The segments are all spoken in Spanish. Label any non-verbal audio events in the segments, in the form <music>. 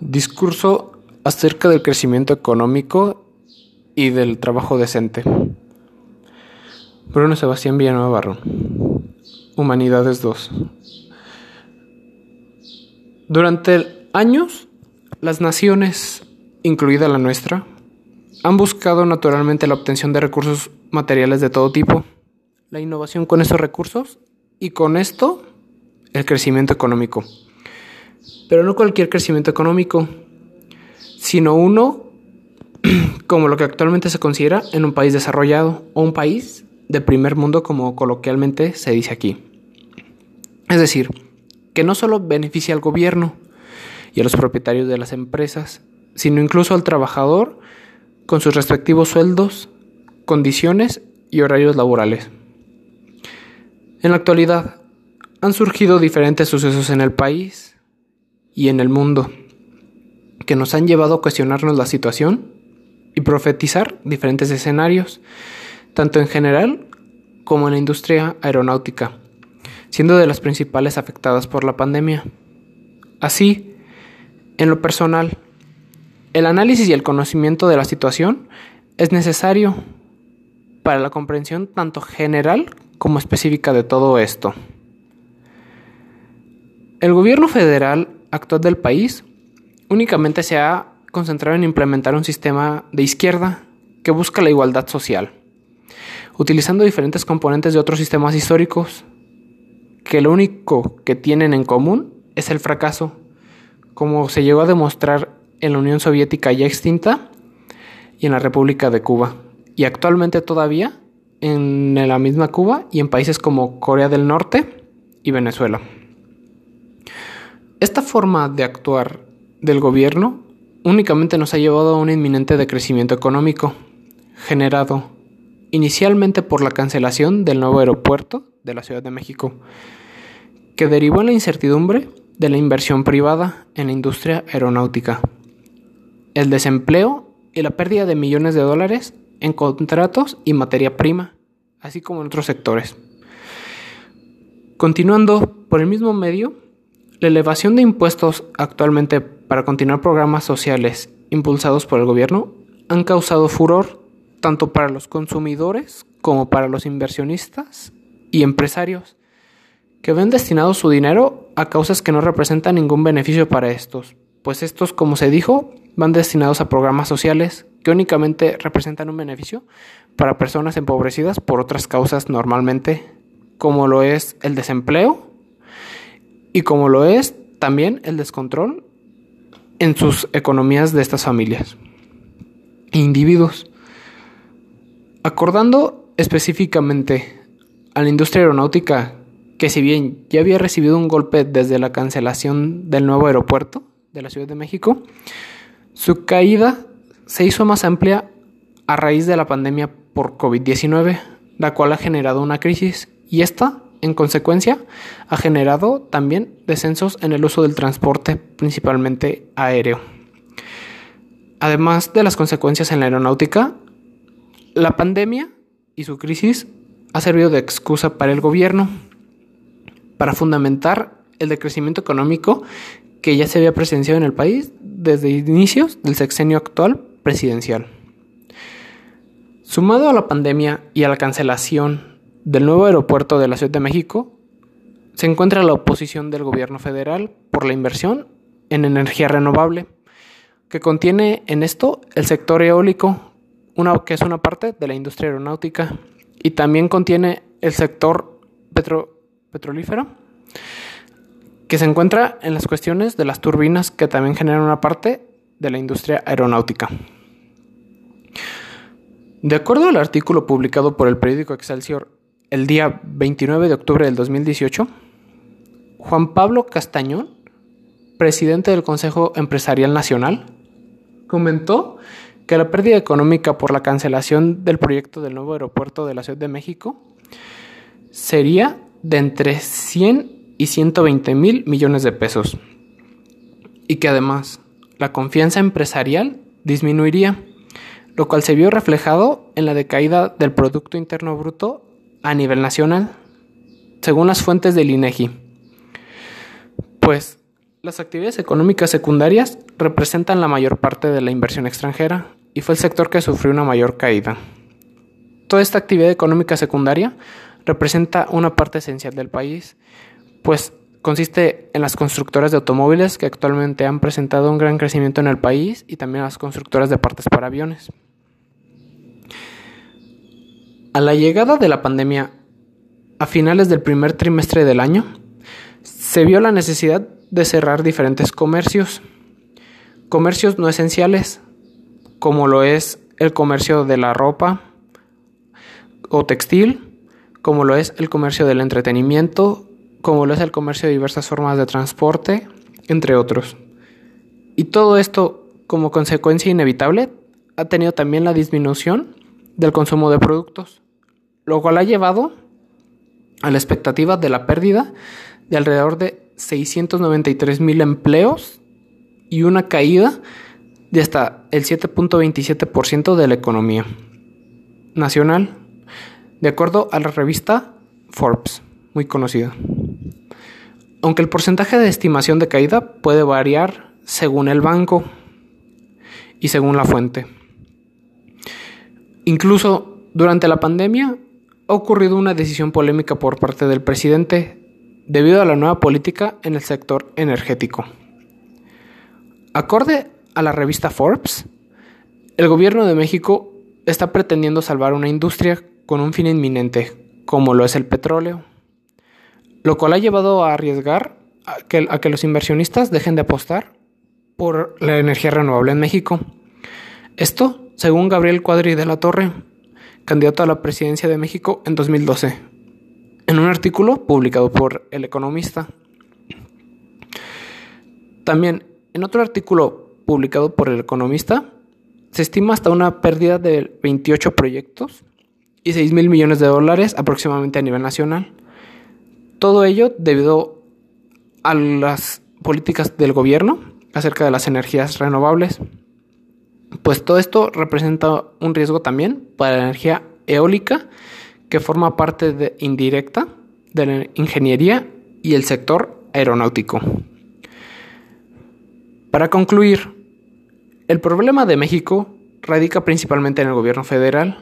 Discurso acerca del crecimiento económico y del trabajo decente. Bruno Sebastián Villanueva Barro. Humanidades 2. Durante años, las naciones, incluida la nuestra, han buscado naturalmente la obtención de recursos materiales de todo tipo, la innovación con esos recursos y con esto el crecimiento económico. Pero no cualquier crecimiento económico, sino uno <clears throat> como lo que actualmente se considera en un país desarrollado o un país de primer mundo como coloquialmente se dice aquí. Es decir, que no solo beneficia al gobierno y a los propietarios de las empresas, sino incluso al trabajador con sus respectivos sueldos, condiciones y horarios laborales. En la actualidad, han surgido diferentes sucesos en el país y en el mundo que nos han llevado a cuestionarnos la situación y profetizar diferentes escenarios, tanto en general como en la industria aeronáutica, siendo de las principales afectadas por la pandemia. Así, en lo personal, el análisis y el conocimiento de la situación es necesario para la comprensión tanto general como específica de todo esto. El gobierno federal actual del país únicamente se ha concentrado en implementar un sistema de izquierda que busca la igualdad social, utilizando diferentes componentes de otros sistemas históricos que lo único que tienen en común es el fracaso, como se llegó a demostrar en la Unión Soviética ya extinta y en la República de Cuba, y actualmente todavía en la misma Cuba y en países como Corea del Norte y Venezuela. Esta forma de actuar del gobierno únicamente nos ha llevado a un inminente decrecimiento económico, generado inicialmente por la cancelación del nuevo aeropuerto de la Ciudad de México, que derivó en la incertidumbre de la inversión privada en la industria aeronáutica, el desempleo y la pérdida de millones de dólares en contratos y materia prima, así como en otros sectores. Continuando por el mismo medio, la elevación de impuestos actualmente para continuar programas sociales impulsados por el gobierno han causado furor tanto para los consumidores como para los inversionistas y empresarios que ven destinado su dinero a causas que no representan ningún beneficio para estos, pues estos, como se dijo, van destinados a programas sociales que únicamente representan un beneficio para personas empobrecidas por otras causas normalmente, como lo es el desempleo y como lo es también el descontrol en sus economías de estas familias e individuos. Acordando específicamente a la industria aeronáutica, que si bien ya había recibido un golpe desde la cancelación del nuevo aeropuerto de la Ciudad de México, su caída se hizo más amplia a raíz de la pandemia por COVID-19, la cual ha generado una crisis y esta en consecuencia, ha generado también descensos en el uso del transporte, principalmente aéreo. Además de las consecuencias en la aeronáutica, la pandemia y su crisis ha servido de excusa para el gobierno para fundamentar el decrecimiento económico que ya se había presenciado en el país desde inicios del sexenio actual presidencial. Sumado a la pandemia y a la cancelación del nuevo aeropuerto de la Ciudad de México se encuentra la oposición del gobierno federal por la inversión en energía renovable, que contiene en esto el sector eólico, que es una parte de la industria aeronáutica, y también contiene el sector petrolífero, que se encuentra en las cuestiones de las turbinas que también generan una parte de la industria aeronáutica. De acuerdo al artículo publicado por el periódico Excelsior el día 29 de octubre del 2018, Juan Pablo Castañón, presidente del Consejo Empresarial Nacional, comentó que la pérdida económica por la cancelación del proyecto del nuevo aeropuerto de la Ciudad de México sería de entre 100 y 120 mil millones de pesos y que además la confianza empresarial disminuiría, lo cual se vio reflejado en la decaída del Producto Interno Bruto a nivel nacional, según las fuentes del INEGI. Pues Las actividades económicas secundarias representan la mayor parte de la inversión extranjera y fue el sector que sufrió una mayor caída. Toda esta actividad económica secundaria representa una parte esencial del país, pues consiste en las constructoras de automóviles que actualmente han presentado un gran crecimiento en el país y también las constructoras de partes para aviones. A la llegada de la pandemia a finales del primer trimestre del año, se vio la necesidad de cerrar diferentes comercios. Comercios no esenciales, como lo es el comercio de la ropa o textil, como lo es el comercio del entretenimiento, como lo es el comercio de diversas formas de transporte, entre otros. Y todo esto, como consecuencia inevitable, ha tenido también la disminución del consumo de productos, lo cual ha llevado a la expectativa de la pérdida de alrededor de 693 mil empleos y una caída de hasta el 7.27% de la economía nacional, de acuerdo a la revista Forbes, muy conocida. Aunque el porcentaje de estimación de caída puede variar según el banco y según la fuente. Incluso durante la pandemia ha ocurrido una decisión polémica por parte del presidente debido a la nueva política en el sector energético. Acorde a la revista Forbes, el gobierno de México está pretendiendo salvar una industria con un fin inminente, como lo es el petróleo, lo cual ha llevado a arriesgar a que, a que los inversionistas dejen de apostar por la energía renovable en México. Esto, según Gabriel Cuadri de la Torre, candidato a la presidencia de México en 2012, en un artículo publicado por El Economista. También, en otro artículo publicado por El Economista, se estima hasta una pérdida de 28 proyectos y 6 mil millones de dólares aproximadamente a nivel nacional. Todo ello debido a las políticas del gobierno acerca de las energías renovables. Pues todo esto representa un riesgo también para la energía eólica, que forma parte indirecta de la ingeniería y el sector aeronáutico. Para concluir, el problema de México radica principalmente en el gobierno federal,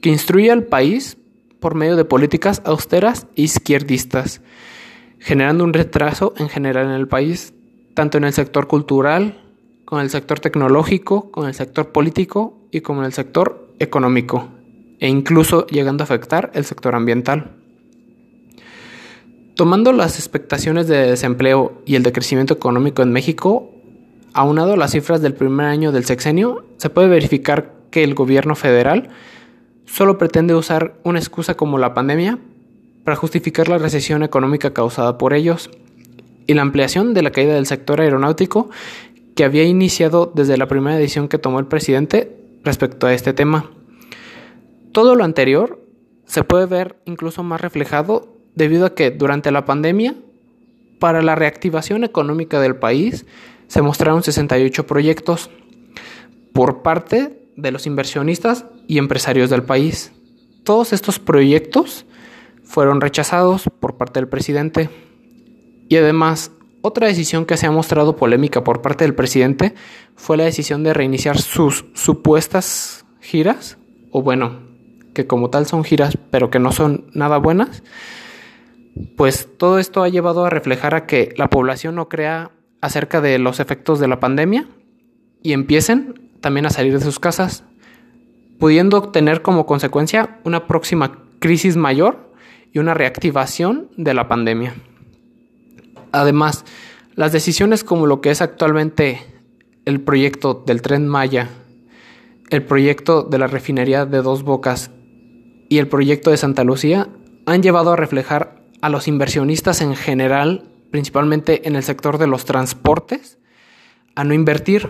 que instruye al país por medio de políticas austeras e izquierdistas, generando un retraso en general en el país, tanto en el sector cultural, con el sector tecnológico, con el sector político y con el sector económico, e incluso llegando a afectar el sector ambiental. Tomando las expectaciones de desempleo y el decrecimiento económico en México, aunado a las cifras del primer año del sexenio, se puede verificar que el gobierno federal solo pretende usar una excusa como la pandemia para justificar la recesión económica causada por ellos y la ampliación de la caída del sector aeronáutico que había iniciado desde la primera decisión que tomó el presidente respecto a este tema. Todo lo anterior se puede ver incluso más reflejado debido a que durante la pandemia, para la reactivación económica del país, se mostraron 68 proyectos por parte de los inversionistas y empresarios del país. Todos estos proyectos fueron rechazados por parte del presidente y además otra decisión que se ha mostrado polémica por parte del presidente fue la decisión de reiniciar sus supuestas giras, o bueno, que como tal son giras, pero que no son nada buenas, pues todo esto ha llevado a reflejar a que la población no crea acerca de los efectos de la pandemia y empiecen también a salir de sus casas, pudiendo tener como consecuencia una próxima crisis mayor y una reactivación de la pandemia. Además, las decisiones como lo que es actualmente el proyecto del tren Maya, el proyecto de la refinería de Dos Bocas y el proyecto de Santa Lucía han llevado a reflejar a los inversionistas en general, principalmente en el sector de los transportes, a no invertir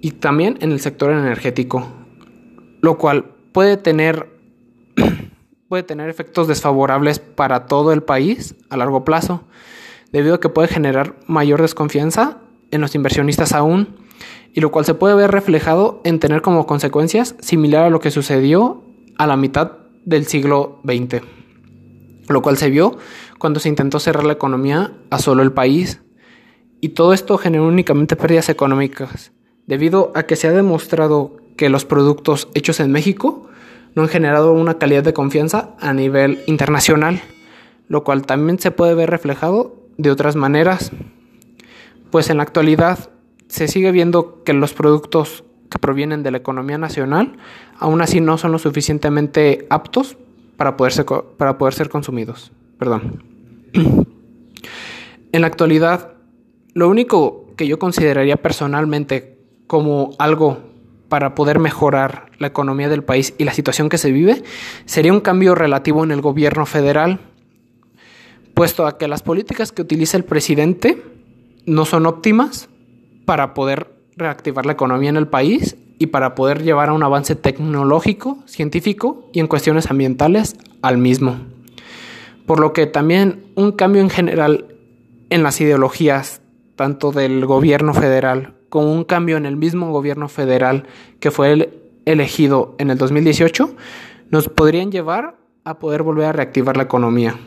y también en el sector energético, lo cual puede tener <clears throat> puede tener efectos desfavorables para todo el país a largo plazo debido a que puede generar mayor desconfianza en los inversionistas aún, y lo cual se puede ver reflejado en tener como consecuencias similar a lo que sucedió a la mitad del siglo XX, lo cual se vio cuando se intentó cerrar la economía a solo el país, Y todo esto genera únicamente pérdidas económicas, debido a que se ha demostrado que los productos hechos en México no han generado una calidad de confianza a nivel internacional, lo cual también se puede ver reflejado de otras maneras, pues en la actualidad se sigue viendo que los productos que provienen de la economía nacional aún así no son lo suficientemente aptos para poder ser, para poder ser consumidos. Perdón. <clears throat> en la actualidad, lo único que yo consideraría personalmente como algo para poder mejorar la economía del país y la situación que se vive sería un cambio relativo en el gobierno federal, puesto a que las políticas que utiliza el presidente no son óptimas para poder reactivar la economía en el país y para poder llevar a un avance tecnológico, científico y en cuestiones ambientales al mismo. Por lo que también un cambio en general en las ideologías, tanto del gobierno federal como un cambio en el mismo gobierno federal que fue elegido en el 2018, nos podrían llevar a poder volver a reactivar la economía.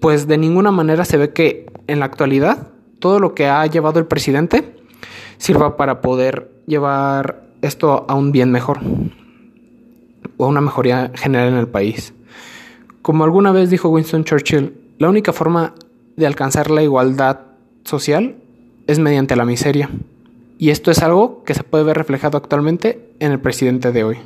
Pues de ninguna manera se ve que en la actualidad todo lo que ha llevado el presidente sirva para poder llevar esto a un bien mejor o a una mejoría general en el país. Como alguna vez dijo Winston Churchill, la única forma de alcanzar la igualdad social es mediante la miseria. Y esto es algo que se puede ver reflejado actualmente en el presidente de hoy.